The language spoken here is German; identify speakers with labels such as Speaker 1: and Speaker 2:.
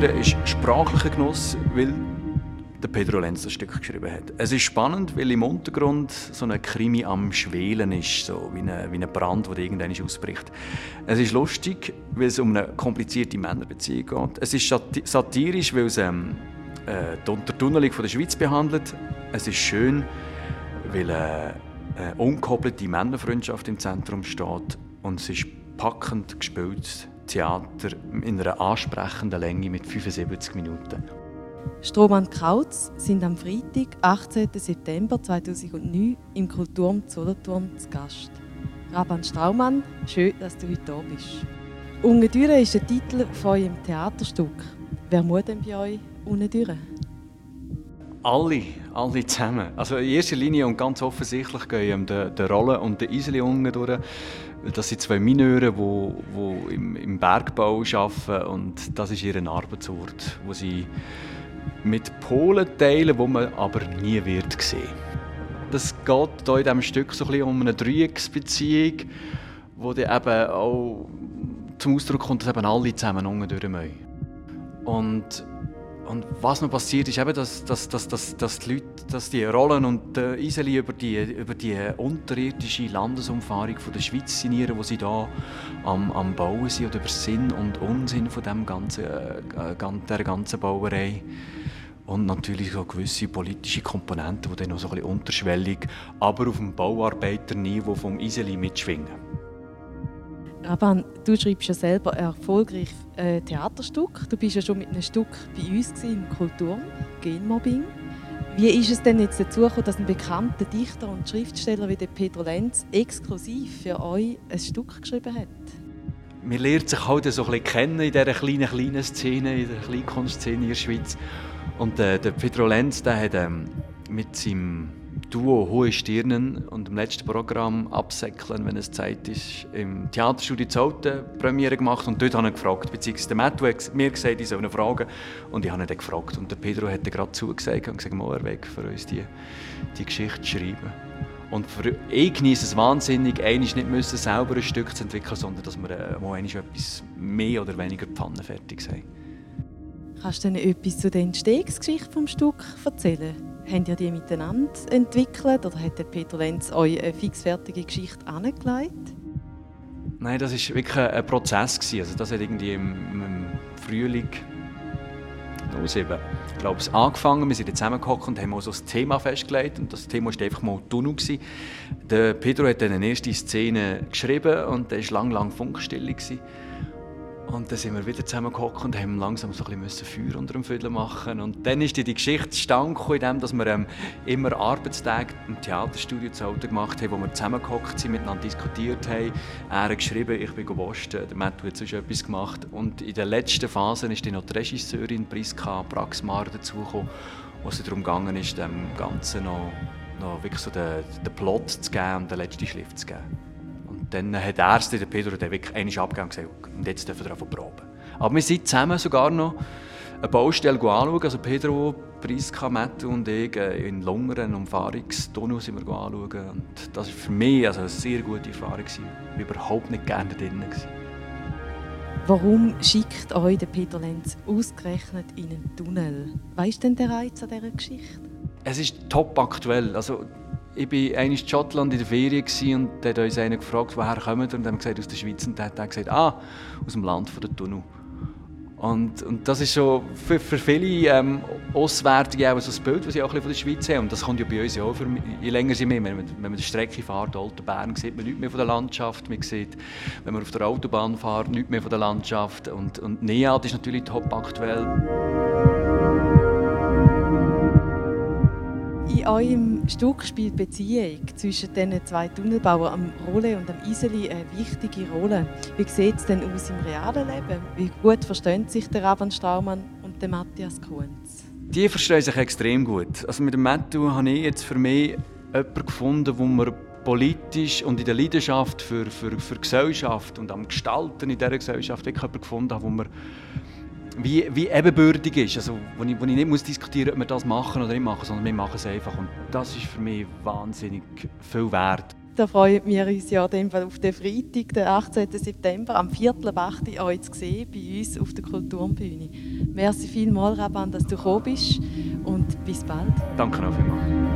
Speaker 1: Unendüren ist sprachlicher Genuss, weil der Pedro Lenz das Stück geschrieben hat. Es ist spannend, weil im Untergrund so ein Krimi am Schwelen ist, so wie ein, wie Brand, der irgendwann ausbricht. Es ist lustig, weil es um eine komplizierte Männerbeziehung geht. Es ist satirisch, weil es ähm, äh, die Untertunnelung der Schweiz behandelt. Es ist schön, weil äh, eine unkoppelte Männerfreundschaft im Zentrum steht. Und es ist packend gespielt Theater in einer ansprechenden Länge mit 75 Minuten.
Speaker 2: Strohmann Krautz sind am Freitag, 18. September 2009 im Kulturraum Solothurn zu Gast. Raban Straumann, schön, dass du heute da bist. Ungedüre ist der Titel von eurem Theaterstück. Wer muss denn bei euch Ungedüre?
Speaker 1: Alle, alle zusammen. Also in erster Linie und ganz offensichtlich gehen die, die Rolle und der Iseli unten durch. Das sind zwei Mineure, die, die im, im Bergbau arbeiten und das ist ihr Arbeitsort, wo sie mit Polen teilen, wo man aber nie wird sehen. Das geht hier in diesem Stück so ein bisschen um eine Dreiecksbeziehung, wo dann eben auch zum Ausdruck kommt, dass eben alle zusammen unten durch müssen. Und und was noch passiert ist, eben, dass, dass, dass, dass, dass die Leute, dass die Rollen und die Iseli über die, über die unterirdische Landesumfahrung von der Schweiz sinnieren, wo sie da am, am Bauen sind, oder über Sinn und Unsinn von dem ganzen, äh, der ganzen Bauerei. Und natürlich so gewisse politische Komponenten, die dann noch so ein bisschen unterschwellig, aber auf dem Bauarbeiterniveau vom Iseli mitschwingen.
Speaker 2: Raban, du schreibst ja selber erfolgreich äh, Theaterstück. Du bist ja schon mit einem Stück bei uns im Kulturm, Genmobbing. Wie ist es denn jetzt dazu gekommen, dass ein bekannter Dichter und Schriftsteller wie der Pedro Lenz exklusiv für euch ein Stück geschrieben hat?
Speaker 1: Man lernt sich halt so ein bisschen kennen in dieser kleinen, kleinen Szene, in der Kleinkunstszene in der Schweiz. Und äh, der Pedro Lenz der hat ähm, mit seinem Duo Hohe Stirnen und im letzten Programm Absäckeln, wenn es Zeit ist, im Theaterstudio Zoten Premiere gemacht und dort habe ich gefragt, beziehungsweise der Matt hat mir gesagt, ich soll ihn fragen und ich habe ihn gefragt und der Pedro hat gerade zugesagt und gesagt, mal weg für uns die, die Geschichte schreiben. Und für, ich genieße es wahnsinnig, eigentlich nicht müssen, selber ein Stück zu entwickeln, sondern dass wir äh, mal etwas mehr oder weniger pfannenfertig haben.
Speaker 2: Kannst du etwas zu der Entstehungsgeschichte des Stück erzählen? Habt ihr die miteinander entwickelt oder hat der Peter Lenz euch eine fixfertige Geschichte angelegt?
Speaker 1: Nein, das war wirklich ein Prozess. Also das hat irgendwie im, im Frühling 07, ich glaube, es angefangen. Wir sind zusammengehockt und haben auch so das Thema festgelegt. Und das Thema war einfach mal Tunnel. Der Pedro hat dann eine erste Szene geschrieben und da war lang, lang Funkstille. Und dann sind wir wieder zusammengehockt und haben langsam so ein bisschen Feuer unter dem Viertel machen. Und dann ist die Geschichte zustande gekommen, dass wir ähm, immer Arbeitstage im Theaterstudio zu Hause gemacht haben, wo wir zusammengehockt sind, miteinander diskutiert haben. Er hat geschrieben, ich bin gewaschen, der Matt hat sonst etwas gemacht. Und in der letzten Phase ist dann noch die Regisseurin Priska Praxmar dazugekommen, wo es darum gegangen ist, dem Ganzen noch, noch wirklich so den, den Plot zu geben und den letzten Schliff zu geben dann hat der Erste, der Pedro, der wirklich einmal abgegeben und gesagt, und jetzt dürfen wir proben. Aber wir sind zusammen sogar noch eine Baustelle anschauen. Also Pedro, Priska, Mattu und ich äh, in Lungern, Umfahrungstunnel sind wir anschauen. Und das war für mich also eine sehr gute Erfahrung. Ich war überhaupt nicht gerne drinnen.
Speaker 2: Warum schickt euch der Peter Lenz ausgerechnet in einen Tunnel? Weißt du denn der Reiz an dieser Geschichte?
Speaker 1: Es ist top aktuell. Also ich war einmal in Schottland in der Ferien und da hat uns einer gefragt, woher kommen wir? Und haben gesagt, aus der Schweiz. Und dann hat er gesagt, ah, aus dem Land der Tunnel. Und, und das ist schon für, für viele ähm, Auswärtige auch so ein Bild, das sie auch ein von der Schweiz haben. Und das kommt ja bei uns auch, für, je länger sie mehr, wenn man, wenn man die Strecke fährt, Alten Bern, sieht man nichts mehr von der Landschaft. Man sieht, wenn man auf der Autobahn fährt, nichts mehr von der Landschaft. Und, und NEAD ist natürlich top aktuell.
Speaker 2: In eurem Stück spielt Beziehung zwischen den zwei Tunnelbauern, am Rolle und am Iseli, eine wichtige Rolle. Wie sieht es denn aus im realen Leben? Wie gut verstehen sich der Raban Straumann und der Matthias Kunz?
Speaker 1: Die verstehen sich extrem gut. Also mit dem Matthew habe ich jetzt für mich jemanden gefunden, wo wir politisch und in der Leidenschaft für, für, für Gesellschaft und am Gestalten in dieser Gesellschaft wirklich jemanden gefunden haben, wo wir wie, wie ebenbürtig ist. Also, wo, ich, wo ich nicht muss diskutieren muss, ob wir das machen oder nicht machen, sondern wir machen es einfach. Und das ist für mich wahnsinnig viel wert.
Speaker 2: Da freuen wir uns ja auf den Freitag, den 18. September, am Viertel ab 8 Uhr euch zu sehen, bei uns auf der Kulturbühne. Merci vielmals, Raban, dass du gekommen bist und bis bald.
Speaker 1: Danke auch vielmals.